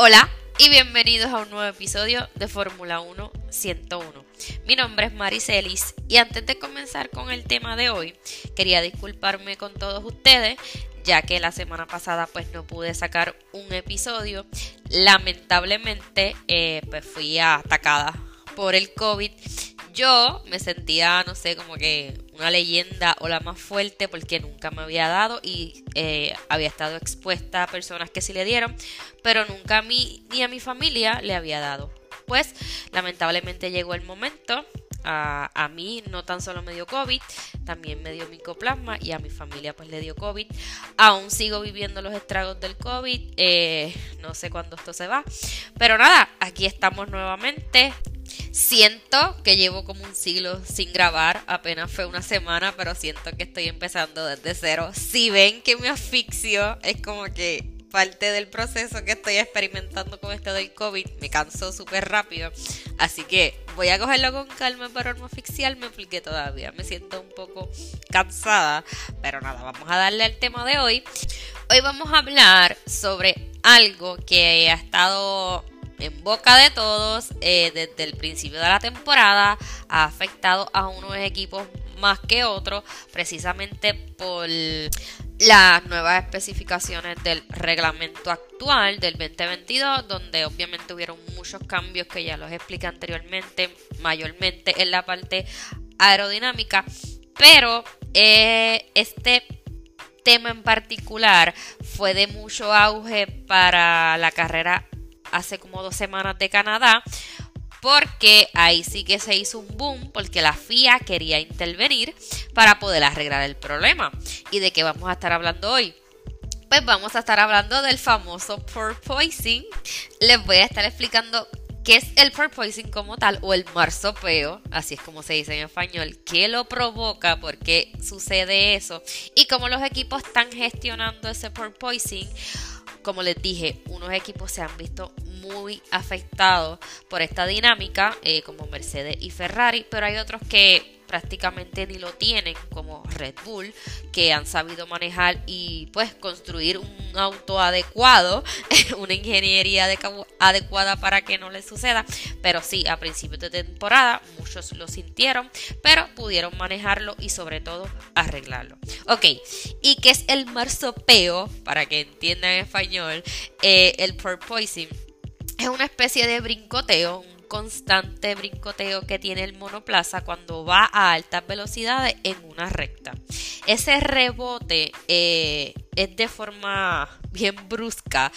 Hola y bienvenidos a un nuevo episodio de Fórmula 1 101. Mi nombre es Maricelis y antes de comenzar con el tema de hoy, quería disculparme con todos ustedes ya que la semana pasada pues no pude sacar un episodio. Lamentablemente eh, pues fui atacada por el COVID yo me sentía, no sé, como que una leyenda o la más fuerte porque nunca me había dado y eh, había estado expuesta a personas que sí le dieron, pero nunca a mí ni a mi familia le había dado. Pues lamentablemente llegó el momento. A, mí no tan solo me dio COVID, también me dio micoplasma y a mi familia pues le dio COVID. Aún sigo viviendo los estragos del COVID, eh, no sé cuándo esto se va. Pero nada, aquí estamos nuevamente Siento que llevo como un siglo sin grabar, apenas fue una semana, pero siento que estoy empezando desde cero. Si ven que me asfixio, es como que parte del proceso que estoy experimentando con esto del COVID. Me canso súper rápido. Así que voy a cogerlo con calma para no asfixiarme porque todavía me siento un poco cansada. Pero nada, vamos a darle al tema de hoy. Hoy vamos a hablar sobre algo que ha estado en boca de todos eh, desde el principio de la temporada, ha afectado a unos equipos más que otros, precisamente por las nuevas especificaciones del reglamento actual del 2022, donde obviamente hubieron muchos cambios que ya los expliqué anteriormente, mayormente en la parte aerodinámica, pero eh, este tema en particular fue de mucho auge para la carrera hace como dos semanas de Canadá, porque ahí sí que se hizo un boom, porque la FIA quería intervenir para poder arreglar el problema. ¿Y de qué vamos a estar hablando hoy? Pues vamos a estar hablando del famoso porpoising. Les voy a estar explicando qué es el porpoising como tal o el marsopeo, así es como se dice en español, qué lo provoca, por qué sucede eso y cómo los equipos están gestionando ese porpoising como les dije, unos equipos se han visto muy afectados por esta dinámica, eh, como Mercedes y Ferrari, pero hay otros que prácticamente ni lo tienen, como Red Bull, que han sabido manejar y pues construir un auto adecuado, una ingeniería adecuada para que no les suceda. Pero sí, a principios de temporada muchos lo sintieron, pero pudieron manejarlo y sobre todo arreglarlo. Ok, ¿y qué es el marsopeo? Para que entiendan en español, eh, el porpoising es una especie de brincoteo, constante brincoteo que tiene el monoplaza cuando va a altas velocidades en una recta. Ese rebote eh, es de forma bien brusca.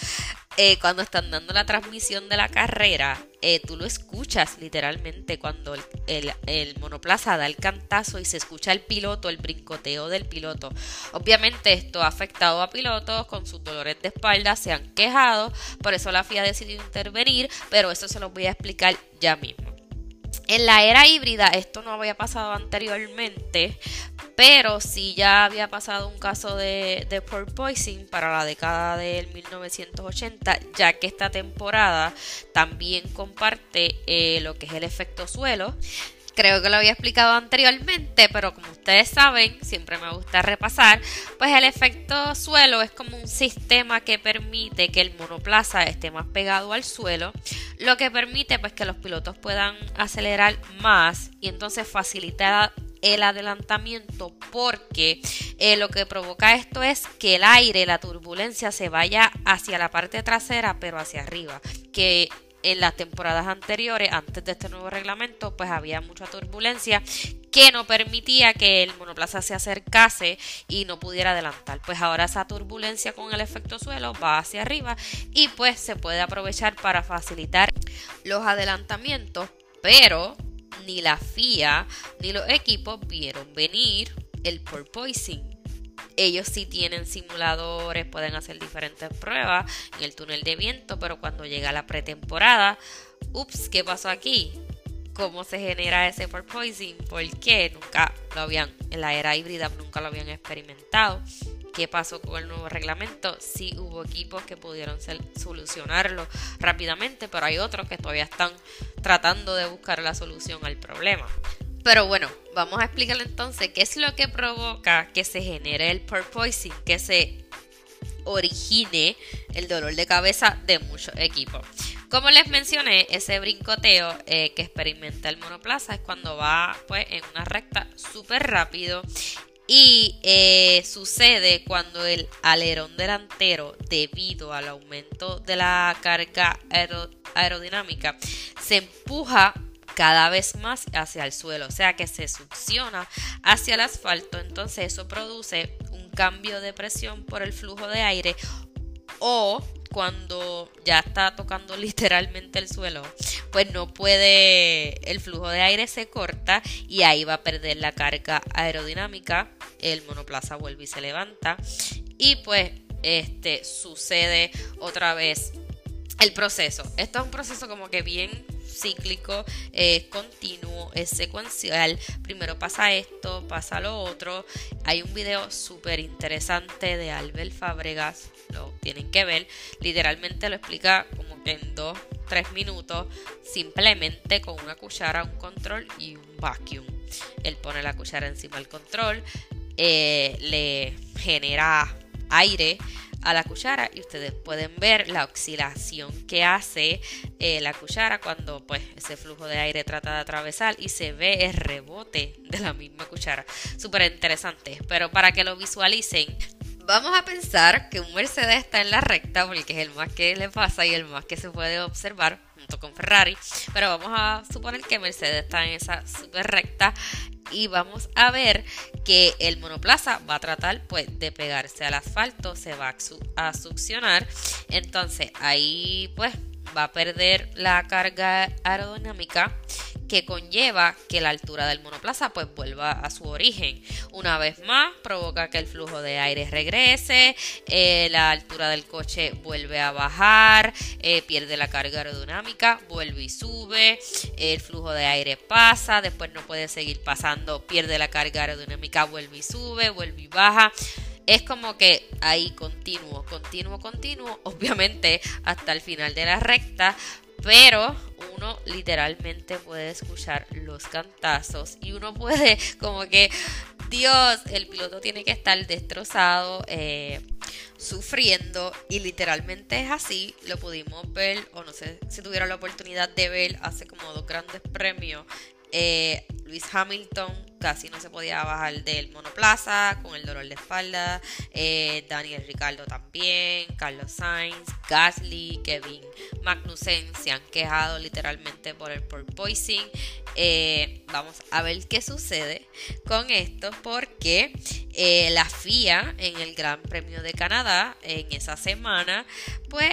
Eh, cuando están dando la transmisión de la carrera, eh, tú lo escuchas literalmente cuando el, monoplaza da el cantazo y se escucha el piloto, el brincoteo del piloto. Obviamente esto ha afectado a pilotos con sus dolores de espalda, se han quejado, por eso la FIA decidido intervenir, pero eso se los voy a explicar ya mismo. En la era híbrida esto no había pasado anteriormente, pero sí ya había pasado un caso de, de porpoising para la década del 1980, ya que esta temporada también comparte eh, lo que es el efecto suelo. Creo que lo había explicado anteriormente, pero como ustedes saben, siempre me gusta repasar, pues el efecto suelo es como un sistema que permite que el monoplaza esté más pegado al suelo, lo que permite pues que los pilotos puedan acelerar más y entonces facilitar el adelantamiento porque eh, lo que provoca esto es que el aire, la turbulencia se vaya hacia la parte trasera pero hacia arriba, que en las temporadas anteriores, antes de este nuevo reglamento, pues había mucha turbulencia que no permitía que el monoplaza se acercase y no pudiera adelantar. Pues ahora esa turbulencia con el efecto suelo va hacia arriba y pues se puede aprovechar para facilitar los adelantamientos, pero ni la FIA ni los equipos vieron venir el porpoising ellos sí tienen simuladores, pueden hacer diferentes pruebas en el túnel de viento, pero cuando llega la pretemporada, ups, ¿qué pasó aquí? ¿Cómo se genera ese porpoising? ¿Por qué? Nunca lo habían, en la era híbrida nunca lo habían experimentado. ¿Qué pasó con el nuevo reglamento? Sí hubo equipos que pudieron solucionarlo rápidamente, pero hay otros que todavía están tratando de buscar la solución al problema. Pero bueno, vamos a explicarle entonces qué es lo que provoca que se genere el porpoising, que se origine el dolor de cabeza de muchos equipos. Como les mencioné, ese brincoteo eh, que experimenta el monoplaza es cuando va pues en una recta súper rápido y eh, sucede cuando el alerón delantero, debido al aumento de la carga aerodinámica, se empuja cada vez más hacia el suelo, o sea que se succiona hacia el asfalto, entonces eso produce un cambio de presión por el flujo de aire o cuando ya está tocando literalmente el suelo, pues no puede, el flujo de aire se corta y ahí va a perder la carga aerodinámica, el monoplaza vuelve y se levanta y pues este sucede otra vez el proceso. Esto es un proceso como que bien cíclico, es continuo, es secuencial. Primero pasa esto, pasa lo otro. Hay un video súper interesante de Albert Fabregas, lo tienen que ver. Literalmente lo explica como que en dos, tres minutos, simplemente con una cuchara, un control y un vacuum. Él pone la cuchara encima del control, eh, le genera aire a la cuchara y ustedes pueden ver la oscilación que hace eh, la cuchara cuando pues ese flujo de aire trata de atravesar y se ve el rebote de la misma cuchara. Súper interesante, pero para que lo visualicen, vamos a pensar que un Mercedes está en la recta porque es el más que le pasa y el más que se puede observar junto con Ferrari, pero vamos a suponer que Mercedes está en esa super recta y vamos a ver que el monoplaza va a tratar pues de pegarse al asfalto, se va a, succionar, entonces ahí pues va a perder la carga aerodinámica que conlleva que la altura del monoplaza pues vuelva a su origen. Una vez más, provoca que el flujo de aire regrese, eh, la altura del coche vuelve a bajar, eh, pierde la carga aerodinámica, vuelve y sube, el flujo de aire pasa, después no puede seguir pasando, pierde la carga aerodinámica, vuelve y sube, vuelve y baja es como que ahí continuo, continuo, continuo, obviamente hasta el final de la recta, pero uno literalmente puede escuchar los cantazos y uno puede como que, Dios, el piloto tiene que estar destrozado, eh, sufriendo y literalmente es así, lo pudimos ver o no sé si tuvieron la oportunidad de ver hace como dos grandes premios eh, Luis Hamilton casi no se podía bajar del monoplaza con el dolor de espalda. Eh, Daniel Ricardo también. Carlos Sainz, Gasly, Kevin Magnussen se han quejado literalmente por el porpoising. Eh, vamos a ver qué sucede con esto porque eh, la FIA en el Gran Premio de Canadá en esa semana pues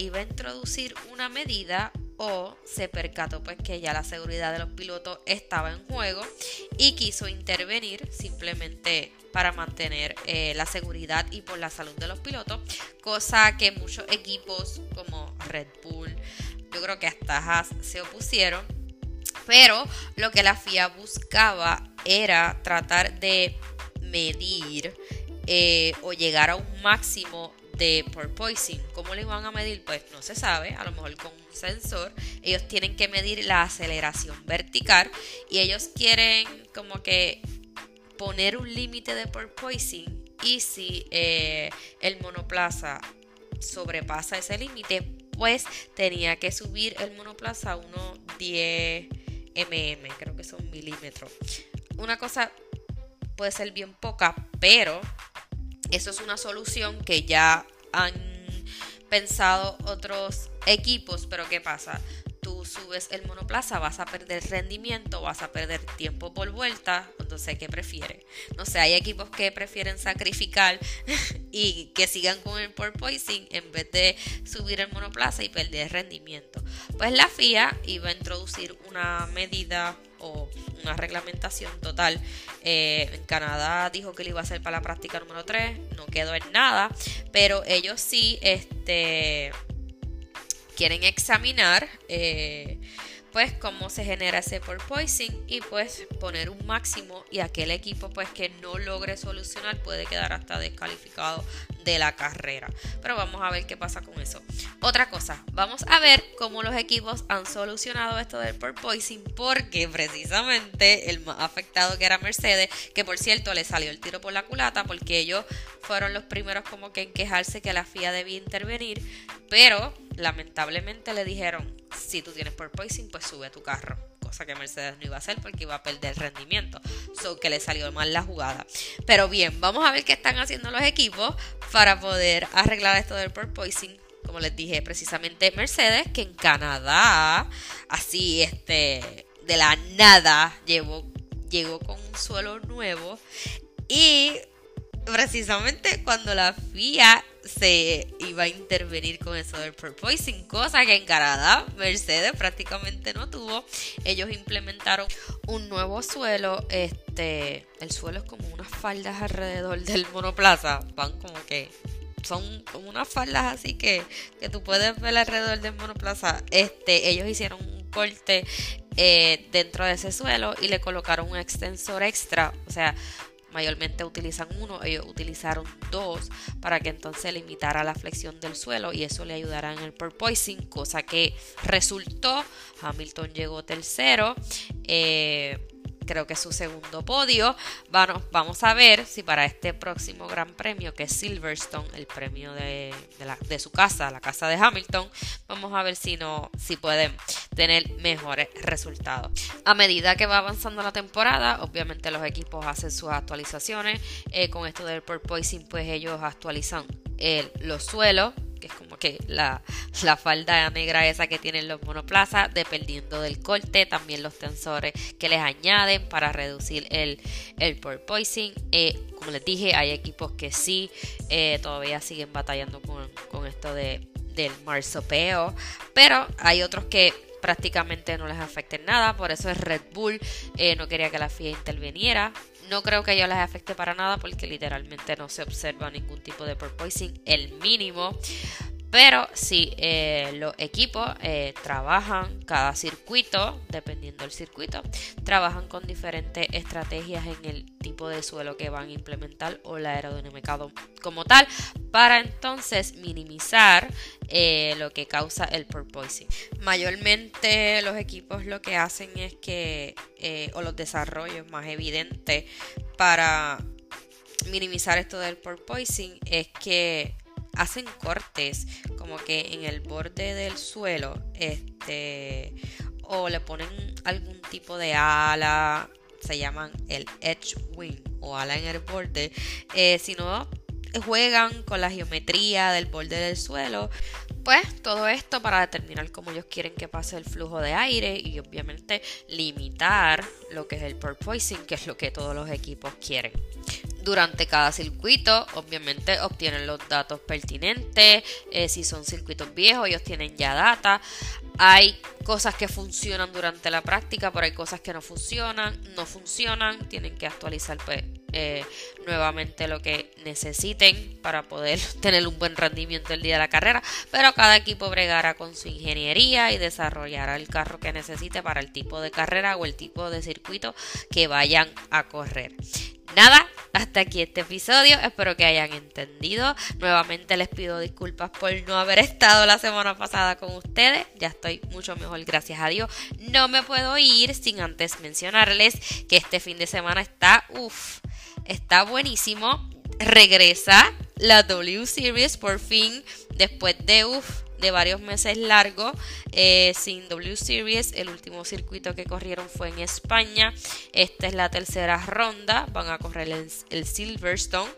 iba a introducir una medida o se percató pues que ya la seguridad de los pilotos estaba en juego y quiso intervenir simplemente para mantener eh, la seguridad y por la salud de los pilotos, cosa que muchos equipos como Red Bull, yo creo que hasta Haas se opusieron, pero lo que la FIA buscaba era tratar de medir eh, o llegar a un máximo de porpoising. ¿Cómo le van a medir? Pues no se sabe, a lo mejor con un sensor. Ellos tienen que medir la aceleración vertical y ellos quieren como que poner un límite de porpoising y si eh, el monoplaza sobrepasa ese límite, pues tenía que subir el monoplaza a unos 10 mm, creo que son milímetros. Una cosa puede ser bien poca, pero eso es una solución que ya han pensado otros equipos, pero ¿qué pasa? Tú subes el monoplaza, vas a perder rendimiento, vas a perder tiempo por vuelta, entonces ¿qué prefiere? No sé, hay equipos que prefieren sacrificar y que sigan con el porpoising en vez de subir el monoplaza y perder rendimiento. Pues la FIA iba a introducir una medida o una reglamentación total. Eh, en Canadá dijo que lo iba a hacer para la práctica número 3, no quedó en nada, pero ellos sí este, quieren examinar. Eh, pues cómo se genera ese porpoising y pues poner un máximo y aquel equipo pues que no logre solucionar puede quedar hasta descalificado de la carrera. Pero vamos a ver qué pasa con eso. Otra cosa, vamos a ver cómo los equipos han solucionado esto del porpoising porque precisamente el más afectado que era Mercedes, que por cierto le salió el tiro por la culata porque ellos fueron los primeros como que en quejarse que la FIA debía intervenir, pero lamentablemente le dijeron, si tú tienes porpoising, pues sube tu carro. Cosa que Mercedes no iba a hacer porque iba a perder rendimiento. So que le salió mal la jugada. Pero bien, vamos a ver qué están haciendo los equipos para poder arreglar esto del porpoising. Como les dije, precisamente Mercedes, que en Canadá, así este, de la nada, llegó, llegó con un suelo nuevo. Y precisamente cuando la FIA se iba a intervenir con eso del porpoising, cosa que en Canadá Mercedes prácticamente no tuvo. Ellos implementaron un nuevo suelo, este, el suelo es como unas faldas alrededor del monoplaza, van como que son como unas faldas así que, que tú puedes ver alrededor del monoplaza. Este, ellos hicieron un corte eh, dentro de ese suelo y le colocaron un extensor extra, o sea, mayormente utilizan uno, ellos utilizaron dos para que entonces limitara la flexión del suelo y eso le ayudará en el porpoising, cosa que resultó. Hamilton llegó tercero. Eh, creo que su segundo podio. Bueno, vamos a ver si para este próximo gran premio, que es Silverstone, el premio de, de, su casa, la casa de Hamilton, vamos a ver si no, si pueden tener mejores resultados. A medida que va avanzando la temporada, obviamente los equipos hacen sus actualizaciones. Eh, con esto del porpoising, pues ellos actualizan los suelos que es como que la, falda negra esa que tienen los monoplazas, dependiendo del corte, también los tensores que les añaden para reducir el, el porpoising. Eh, como les dije, hay equipos que sí eh, todavía siguen batallando con, con esto de, del marsopeo, pero hay otros que prácticamente no les afecte nada, por eso es Red Bull eh, no quería que la FIA interviniera. No creo que a ellos les afecte para nada porque literalmente no se observa ningún tipo de porpoising, el mínimo. Pero sí, eh, los equipos eh, trabajan cada circuito, dependiendo del circuito, trabajan con diferentes estrategias en el tipo de suelo que van a implementar o la aerodinámica como tal, para entonces minimizar eh, lo que causa el porpoising. Mayormente los equipos lo que hacen es que, o los desarrollos más evidentes para minimizar esto del porpoising es que hacen cortes como que en el borde del suelo, este, o le ponen algún tipo de ala, se llaman el edge wing o ala en el borde, eh, si no juegan con la geometría del borde del suelo, pues todo esto para determinar cómo ellos quieren que pase el flujo de aire y obviamente limitar lo que es el porpoising, que es lo que todos los equipos quieren durante cada circuito. Obviamente obtienen los datos pertinentes. Eh, si son circuitos viejos, ellos tienen ya data. Hay cosas que funcionan durante la práctica, pero hay cosas que no funcionan. No funcionan, tienen que actualizar pues, eh, nuevamente lo que necesiten para poder tener un buen rendimiento el día de la carrera. Pero cada equipo bregará con su ingeniería y desarrollará el carro que necesite para el tipo de carrera o el tipo de circuito que vayan a correr. Nada, hasta aquí este episodio. Espero que hayan entendido. Nuevamente les pido disculpas por no haber estado la semana pasada con ustedes. Ya estoy mucho mejor, gracias a Dios. No me puedo ir sin antes mencionarles que este fin de semana está, uff, está buenísimo. Regresa la W Series por fin después de, uff, de varios meses largos eh, sin W Series. El último circuito que corrieron fue en España. Esta es la tercera ronda. Van a correr el, Silverstone.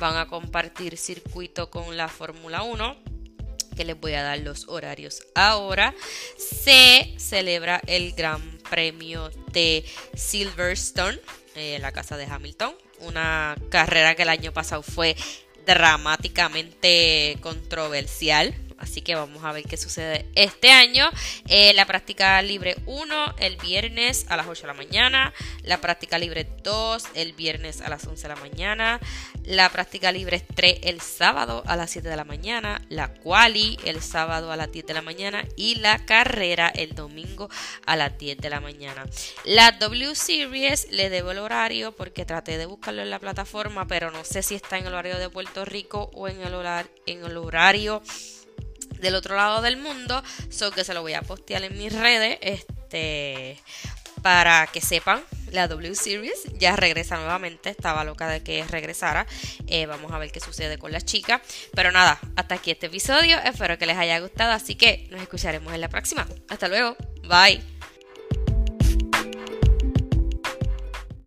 Van a compartir circuito con la Fórmula 1 que les voy a dar los horarios ahora. Se celebra el Gran Premio de Silverstone, eh, la casa de Hamilton. Una carrera que el año pasado fue dramáticamente controversial Así que vamos a ver qué sucede este año. Eh, la práctica libre 1 el viernes a las 8 de la mañana. La práctica libre 2 el viernes a las 11 de la mañana. La práctica libre 3 el sábado a las 7 de la mañana. La quali el sábado a las 10 de la mañana. Y la carrera el domingo a las 10 de la mañana. La W Series le debo el horario porque traté de buscarlo en la plataforma, pero no sé si está en el horario de Puerto Rico o en el, en el horario del otro lado del mundo. So que se lo voy a postear en mis redes. Este para que sepan, la W Series ya regresa nuevamente. Estaba loca de que regresara. Eh, vamos a ver qué sucede con las chicas. Pero nada, hasta aquí este episodio. Espero que les haya gustado. Así que nos escucharemos en la próxima. Hasta luego. Bye.